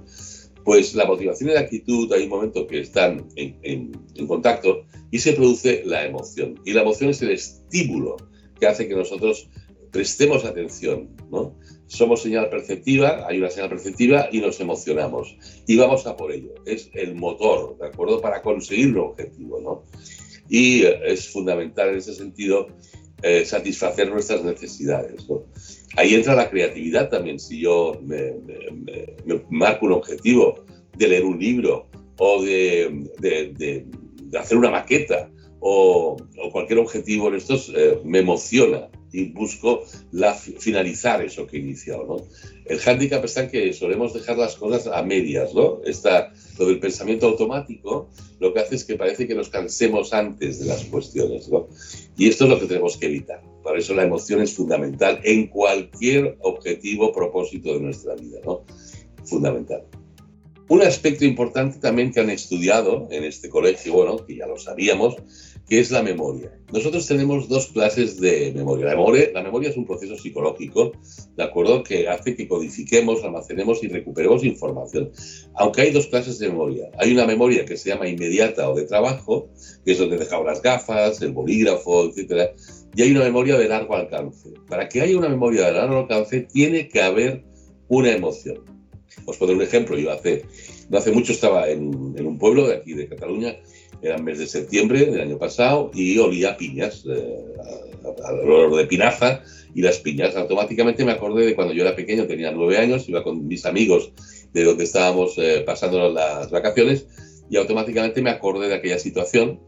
Pues la motivación y la actitud hay un momento que están en, contacto y se produce la emoción. Y la emoción es el estímulo que hace que nosotros prestemos atención, ¿no? somos señal perceptiva, hay una señal perceptiva y nos emocionamos. Y vamos a por ello. Es el motor, ¿de acuerdo? Para conseguir un objetivo, ¿no? Y es fundamental en ese sentido eh, satisfacer nuestras necesidades. Ahí entra la creatividad también. Si yo me, marco un objetivo de leer un libro o de, de, hacer una maqueta o, cualquier objetivo en estos, eh, me emociona y busco la, finalizar eso que he iniciado. ¿no? El hándicap está en que solemos dejar las cosas a medias. ¿no? Está, lo del pensamiento automático lo que hace es que parece que nos cansemos antes de las cuestiones. ¿no? Y esto es lo que tenemos que evitar. Por eso la emoción es fundamental en cualquier objetivo, propósito de nuestra vida. ¿no? Fundamental. Un aspecto importante también que han estudiado en este colegio, bueno, que ya lo sabíamos, que es la memoria. Nosotros tenemos dos clases de memoria. La, memoria. la memoria es un proceso psicológico, ¿de acuerdo?, que hace que codifiquemos, almacenemos y recuperemos información. Aunque hay dos clases de memoria. Hay una memoria que se llama inmediata o de trabajo, que es donde dejamos las gafas, el bolígrafo, etc. Y hay una memoria de largo alcance. Para que haya una memoria de largo alcance, tiene que haber una emoción. Os pongo un ejemplo. Yo hace, no hace mucho estaba en, en un pueblo de aquí de Cataluña era el mes de septiembre del año pasado y olía piñas, eh, al olor de pinaza y las piñas. Automáticamente me acordé de cuando yo era pequeño, tenía nueve años, iba con mis amigos de donde estábamos eh, pasando las vacaciones y automáticamente me acordé de aquella situación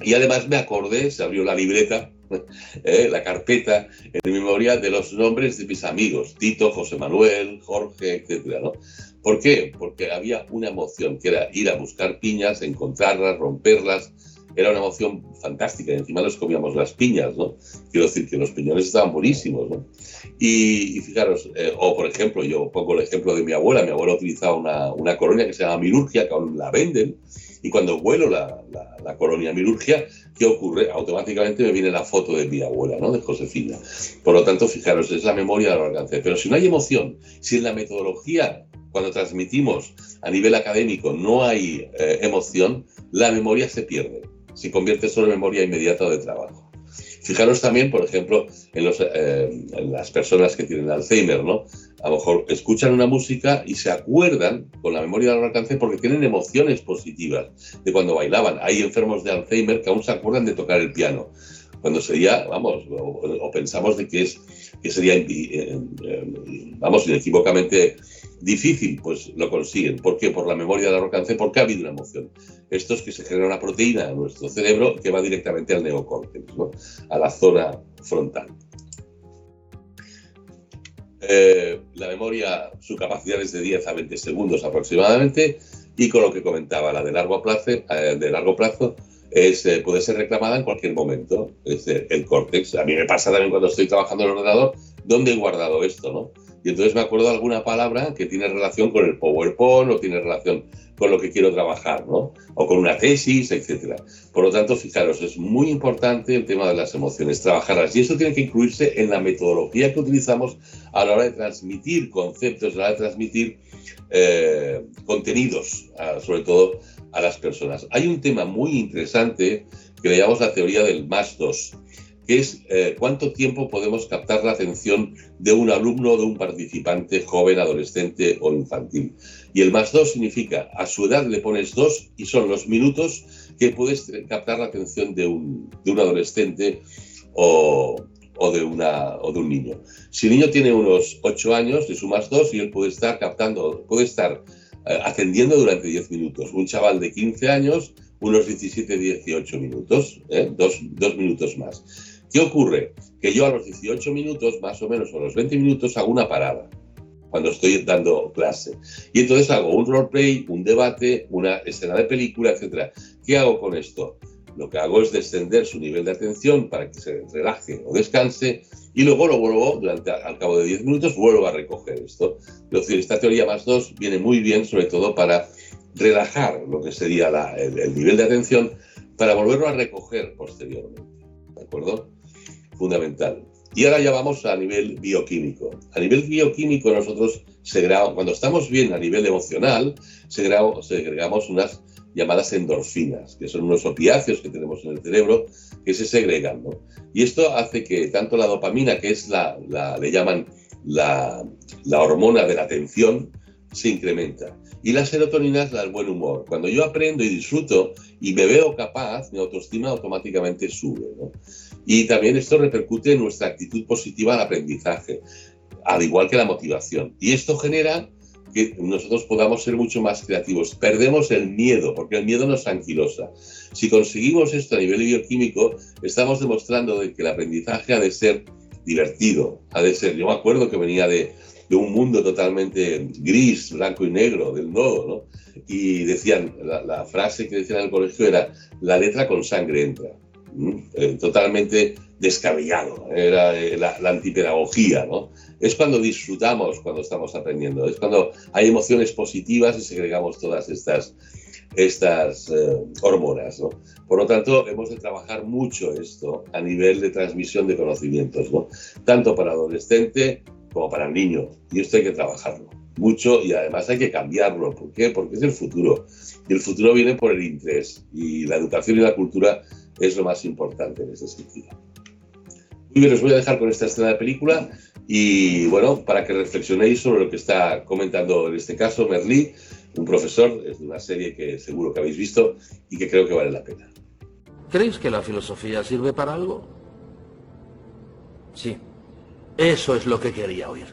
y además me acordé, se abrió la libreta, eh, la carpeta en memoria de los nombres de mis amigos, Tito, José Manuel, Jorge, etcétera, ¿no? ¿Por qué? Porque había una emoción, que era ir a buscar piñas, encontrarlas, romperlas. Era una emoción fantástica. Y encima nos comíamos las piñas, ¿no? Quiero decir que los piñones estaban buenísimos, ¿no? Y, fijaros, eh, o por ejemplo, yo pongo el ejemplo de mi abuela. Mi abuela utilizaba una, una colonia que se llama Mirurgia, que aún la venden. Y cuando vuelo la, la, colonia Mirurgia, ¿qué ocurre? Automáticamente me viene la foto de mi abuela, ¿no? De Josefina. Por lo tanto, fijaros, es la memoria del alcance. Pero si no hay emoción, si en la metodología cuando transmitimos a nivel académico no hay eh, emoción, la memoria se pierde, se convierte solo en memoria inmediata de trabajo. Fijaros también, por ejemplo, en, eh, en, las personas que tienen Alzheimer, ¿no? A lo mejor escuchan una música y se acuerdan con la memoria del alcance porque tienen emociones positivas de cuando bailaban. Hay enfermos de Alzheimer que aún se acuerdan de tocar el piano. Cuando sería, vamos, o, pensamos de que, es, que sería, eh, vamos, inequívocamente Difícil, pues lo consiguen. ¿Por qué? Por la memoria del alcance, porque ha habido una emoción. Esto es que se genera una proteína en nuestro cerebro que va directamente al neocórtex, a la zona frontal. Eh, la memoria, su capacidad es de 10 a 20 segundos aproximadamente y con lo que comentaba, la de largo plazo, eh, de largo plazo es, eh, puede ser reclamada en cualquier momento. Es el córtex. A mí me pasa también cuando estoy trabajando en el ordenador, ¿dónde he guardado esto? ¿no? Y entonces me acuerdo de alguna palabra que tiene relación con el PowerPoint o tiene relación con lo que quiero trabajar, ¿no? O con una tesis, etcétera. Por lo tanto, fijaros, es muy importante el tema de las emociones, trabajarlas. Y eso tiene que incluirse en la metodología que utilizamos a la hora de transmitir conceptos, a la hora de transmitir eh, contenidos, sobre todo a las personas. Hay un tema muy interesante que le llamamos la teoría del más dos que es eh, cuánto tiempo podemos captar la atención de un alumno o de un participante joven, adolescente o infantil. Y el más dos significa, a su edad le pones dos y son los minutos que puedes captar la atención de un, de un adolescente o, o, de una, o de un niño. Si el niño tiene unos ocho años, le sumas dos y él puede estar captando, puede estar eh, atendiendo durante diez minutos. Un chaval de 15 años, unos 17, 18 minutos, ¿eh? dos, dos minutos más. ¿Qué ocurre? Que yo a los 18 minutos, más o menos, o a los 20 minutos, hago una parada cuando estoy dando clase. Y entonces hago un roleplay, un debate, una escena de película, etc. ¿Qué hago con esto? Lo que hago es descender su nivel de atención para que se relaje o descanse y luego lo vuelvo, durante, al cabo de 10 minutos, vuelvo a recoger esto. Es decir, esta teoría más 2 viene muy bien, sobre todo para relajar lo que sería el, el nivel de atención, para volverlo a recoger posteriormente. ¿De acuerdo? Fundamental. Y ahora ya vamos a nivel bioquímico. A nivel bioquímico nosotros segregamos, cuando estamos bien a nivel emocional, segregamos unas llamadas endorfinas, que son unos opiáceos que tenemos en el cerebro que se segregan. Y esto hace que tanto la dopamina, que es la, le llaman la, la hormona de la atención se incrementa. Y la serotonina es la del buen humor. Cuando yo aprendo y disfruto y me veo capaz, mi autoestima automáticamente sube. Y también esto repercute en nuestra actitud positiva al aprendizaje, al igual que la motivación. Y esto genera que nosotros podamos ser mucho más creativos. Perdemos el miedo, porque el miedo nos anquilosa. Si conseguimos esto a nivel bioquímico, estamos demostrando de que el aprendizaje ha de ser divertido, ha de ser, yo me acuerdo que venía de, de un mundo totalmente gris, blanco y negro, del nodo, ¿no? Y decían, la, frase que decían en el colegio era, la letra con sangre entra. Eh, totalmente descabellado, era eh, la, antipedagogía, ¿no? Es cuando disfrutamos, cuando estamos aprendiendo, es cuando hay emociones positivas y segregamos todas estas, estas eh, hormonas, ¿no? Por lo tanto, hemos de trabajar mucho esto a nivel de transmisión de conocimientos, ¿no? Tanto para adolescente como para el niño. Y esto hay que trabajarlo mucho y además hay que cambiarlo. ¿Por qué? Porque es el futuro. Y el futuro viene por el interés. Y la educación y la cultura es lo más importante en ese sentido. Muy bien, os voy a dejar con esta escena de película y bueno, para que reflexionéis sobre lo que está comentando en este caso Merlí, un profesor, es una serie que seguro que habéis visto y que creo que vale la pena. ¿Creéis que la filosofía sirve para algo? Sí. Eso es lo que quería oír.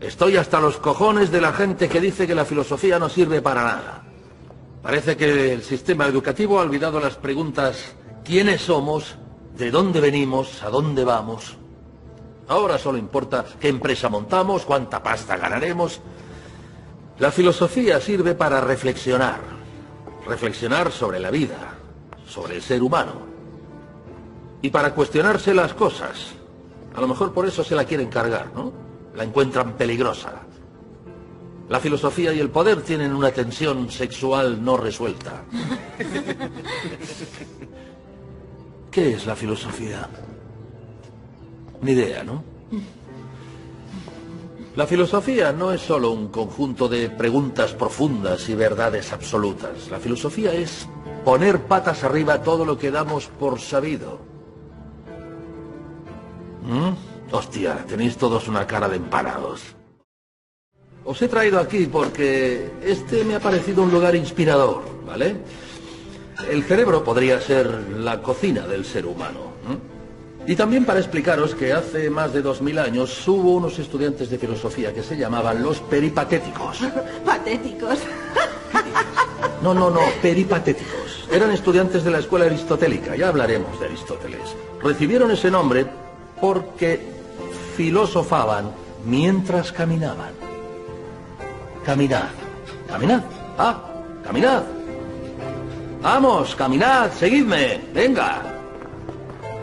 Estoy hasta los cojones de la gente que dice que la filosofía no sirve para nada. Parece que el sistema educativo ha olvidado las preguntas ¿quiénes somos? ¿De dónde venimos? ¿A dónde vamos? Ahora solo importa qué empresa montamos, cuánta pasta ganaremos. La filosofía sirve para reflexionar. Reflexionar sobre la vida, sobre el ser humano. Y para cuestionarse las cosas. A lo mejor por eso se la quieren cargar, ¿no? La encuentran peligrosa. La filosofía y el poder tienen una tensión sexual no resuelta. ¿Qué es la filosofía? Ni idea, ¿no? La filosofía no es solo un conjunto de preguntas profundas y verdades absolutas. La filosofía es poner patas arriba todo lo que damos por sabido. ¿Mm? Hostia, tenéis todos una cara de empanados. Os he traído aquí porque este me ha parecido un lugar inspirador, ¿vale? El cerebro podría ser la cocina del ser humano. Y también para explicaros que hace más de dos mil años hubo unos estudiantes de filosofía que se llamaban los peripatéticos. Patéticos. No, no, no, peripatéticos. Eran estudiantes de la escuela aristotélica, ya hablaremos de Aristóteles. Recibieron ese nombre porque filosofaban mientras caminaban. Caminad, caminad, ah, caminad. Vamos, caminad, seguidme, venga.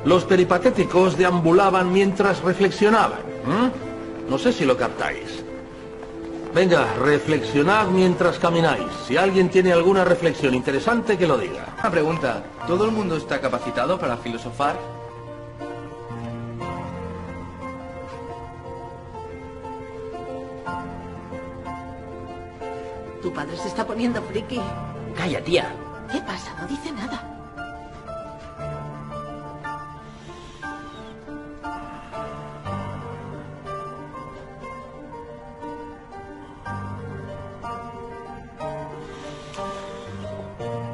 Los peripatéticos deambulaban mientras reflexionaban. No sé si lo captáis. Venga, reflexionad mientras camináis. Si alguien tiene alguna reflexión interesante, que lo diga. Una pregunta. ¿Todo el mundo está capacitado para filosofar? Tu padre se está poniendo friki. Calla, tía. ¿Qué pasa? No dice nada.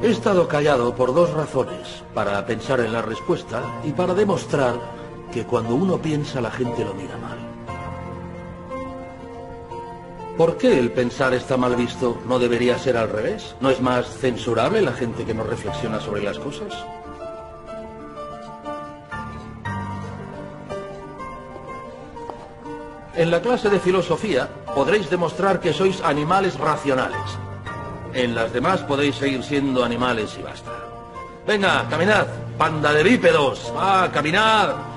He estado callado por dos razones, para pensar en la respuesta y para demostrar que cuando uno piensa la gente lo mira mal. ¿Por qué el pensar está mal visto? ¿No debería ser al revés? ¿No es más censurable la gente que no reflexiona sobre las cosas? En la clase de filosofía podréis demostrar que sois animales racionales. En las demás podéis seguir siendo animales y basta. Venga, caminad, panda de bípedos. ¡Ah, caminad!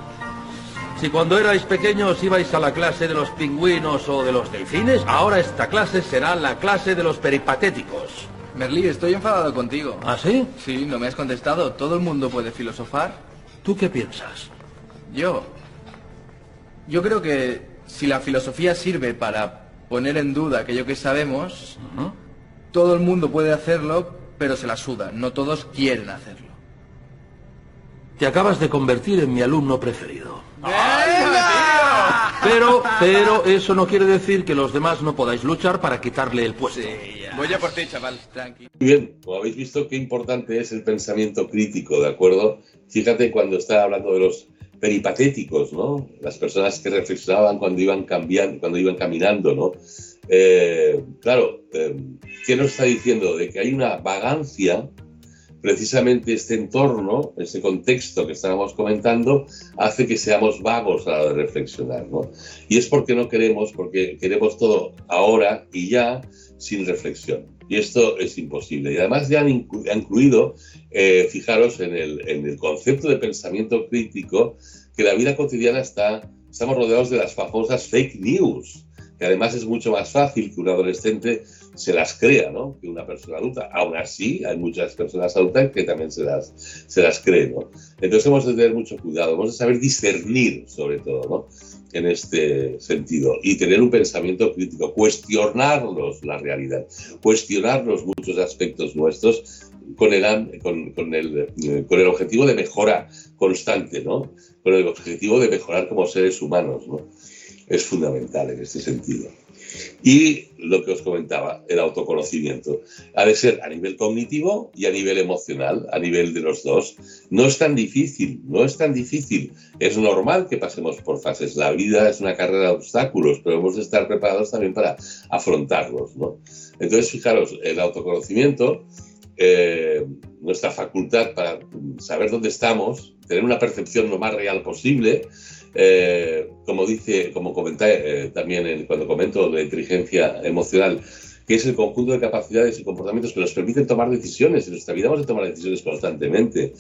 Si cuando erais pequeños ibais a la clase de los pingüinos o de los delfines, ahora esta clase será la clase de los peripatéticos. Merlí, estoy enfadado contigo. ¿Ah, sí? Sí, no me has contestado. ¿Todo el mundo puede filosofar? ¿Tú qué piensas? Yo. Yo creo que si la filosofía sirve para poner en duda aquello que sabemos, todo el mundo puede hacerlo, pero se la suda. No todos quieren hacerlo. Te acabas de convertir en mi alumno preferido. ¡Venga! Pero, pero eso no quiere decir que los demás no podáis luchar para quitarle el puesto. Voy a por ti, chaval. Tranqui. Muy bien, como habéis visto, qué importante es el pensamiento crítico, ¿de acuerdo? Fíjate cuando está hablando de los peripatéticos, ¿no? Las personas que reflexionaban cuando iban cambiando, cuando iban caminando, ¿no? Eh, claro, eh, ¿qué nos está diciendo? De que hay una vagancia, precisamente este entorno, ese contexto que estábamos comentando, hace que seamos vagos a la hora de reflexionar, ¿no? Y es porque no queremos, porque queremos todo ahora y ya, sin reflexión. Y esto es imposible. Y además ya han, incluido, eh, fijaros en el, en el concepto de pensamiento crítico, que la vida cotidiana está, estamos rodeados de las famosas fake news que además es mucho más fácil que un adolescente se las crea, ¿no? Que una persona adulta. Aún así, hay muchas personas adultas que también se las, se las creen, ¿no? Entonces hemos de tener mucho cuidado, hemos de saber discernir, sobre todo, ¿no? En este sentido, y tener un pensamiento crítico, cuestionarnos la realidad, cuestionarnos muchos aspectos nuestros con el, con, el, con el objetivo de mejora constante, ¿no? Con el objetivo de mejorar como seres humanos, ¿no? es fundamental en este sentido. Y lo que os comentaba, el autoconocimiento. Ha de ser a nivel cognitivo y a nivel emocional, a nivel de los dos. No es tan difícil, no es tan difícil. Es normal que pasemos por fases. La vida es una carrera de obstáculos, pero hemos de estar preparados también para afrontarlos. ¿no? Entonces, fijaros, el autoconocimiento, eh, nuestra facultad para saber dónde estamos, tener una percepción lo más real posible, eh, como dice, como comenté eh, también cuando comento la inteligencia emocional, que es el conjunto de capacidades y comportamientos que nos permiten tomar decisiones. En nuestra vida vamos a tomar decisiones constantemente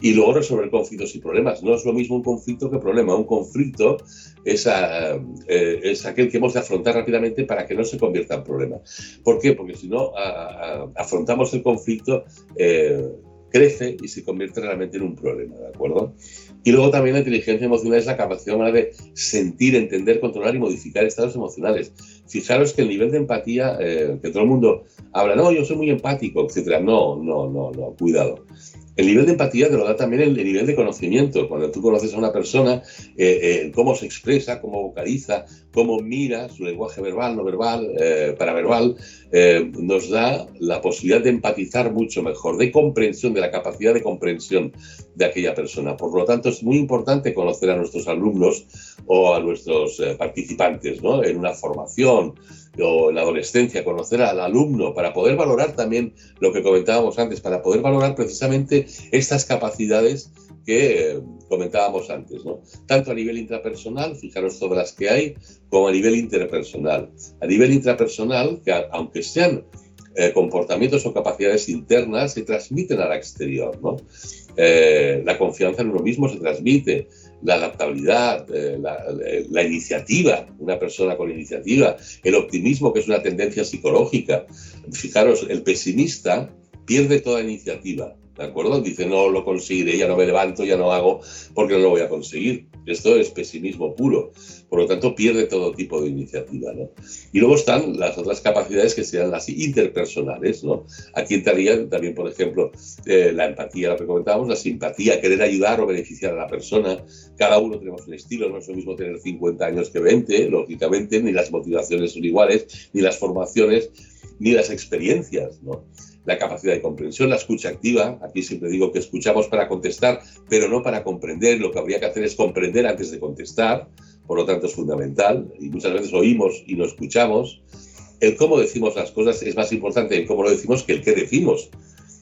y luego resolver conflictos y problemas. No es lo mismo un conflicto que problema. Un conflicto es, eh, es aquel que hemos de afrontar rápidamente para que no se convierta en problema. ¿Por qué? Porque si no afrontamos el conflicto, crece y se convierte realmente en un problema, ¿de acuerdo? Y luego también la inteligencia emocional es la capacidad de sentir, entender, controlar y modificar estados emocionales. Fijaros que el nivel de empatía, eh, que todo el mundo habla, no, yo soy muy empático, etcétera. No, no, no, no, cuidado. El nivel de empatía te lo da también el, nivel de conocimiento. Cuando tú conoces a una persona, eh, eh, cómo se expresa, cómo vocaliza, cómo mira su lenguaje verbal, no verbal, paraverbal, nos da la posibilidad de empatizar mucho mejor, de comprensión, de la capacidad de comprensión de aquella persona. Por lo tanto, es muy importante conocer a nuestros alumnos o a nuestros participantes ¿no? en una formación en la adolescencia, conocer al alumno para poder valorar también lo que comentábamos antes, para poder valorar precisamente estas capacidades que eh, comentábamos antes. Tanto a nivel intrapersonal, fijaros todas las que hay, como a nivel interpersonal. A nivel intrapersonal, que aunque sean eh, comportamientos o capacidades internas, se transmiten al exterior, ¿no? Eh, la confianza en uno mismo se transmite, la adaptabilidad, la, la, iniciativa, una persona con iniciativa, el optimismo, que es una tendencia psicológica. Fijaros, el pesimista pierde toda iniciativa. ¿De acuerdo? Dice, no lo conseguiré, ya no me levanto, ya no hago, porque no lo voy a conseguir. Esto es pesimismo puro. Por lo tanto, pierde todo tipo de iniciativa, ¿no? Y luego están las otras capacidades que sean las interpersonales, ¿no? Aquí entrarían también, por ejemplo, eh, la empatía, lo que comentábamos, la simpatía, querer ayudar o beneficiar a la persona. Cada uno tenemos un estilo, no es lo mismo tener 50 años que 20, lógicamente, ni las motivaciones son iguales, ni las formaciones, ni las experiencias. La capacidad de comprensión, la escucha activa. Aquí siempre digo que escuchamos para contestar, pero no para comprender. Lo que habría que hacer es comprender antes de contestar. Por lo tanto, es fundamental. Y muchas veces oímos y no escuchamos. El cómo decimos las cosas es más importante el cómo lo decimos que el qué decimos.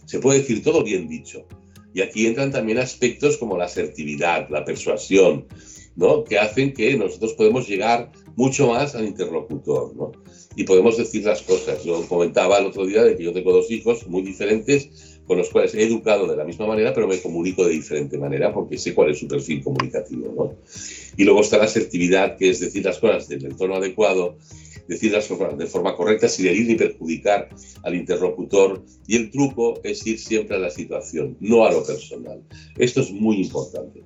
Se puede decir todo bien dicho. Y aquí entran también aspectos como la asertividad, la persuasión, ¿no? que hacen que nosotros podemos llegar mucho más al interlocutor. ¿no? Y podemos decir las cosas. Yo comentaba el otro día de que yo tengo dos hijos muy diferentes con los cuales he educado de la misma manera, pero me comunico de diferente manera porque sé cuál es su perfil comunicativo. ¿no? Y luego está la asertividad, que es decir las cosas del entorno adecuado, decirlas de forma correcta sin herir ni perjudicar al interlocutor. Y el truco es ir siempre a la situación, no a lo personal. Esto es muy importante.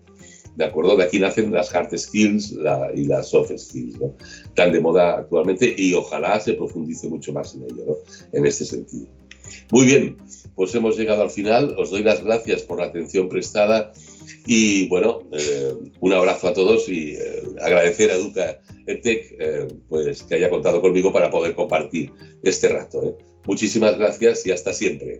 ¿De acuerdo? De aquí nacen las hard skills y las soft skills, ¿no? Tan de moda actualmente y ojalá se profundice mucho más en ello. En este sentido. Muy bien, pues hemos llegado al final. Os doy las gracias por la atención prestada y bueno, eh, un abrazo a todos y eh, agradecer a Educa EdTech eh, pues, que haya contado conmigo para poder compartir este rato. Muchísimas gracias y hasta siempre.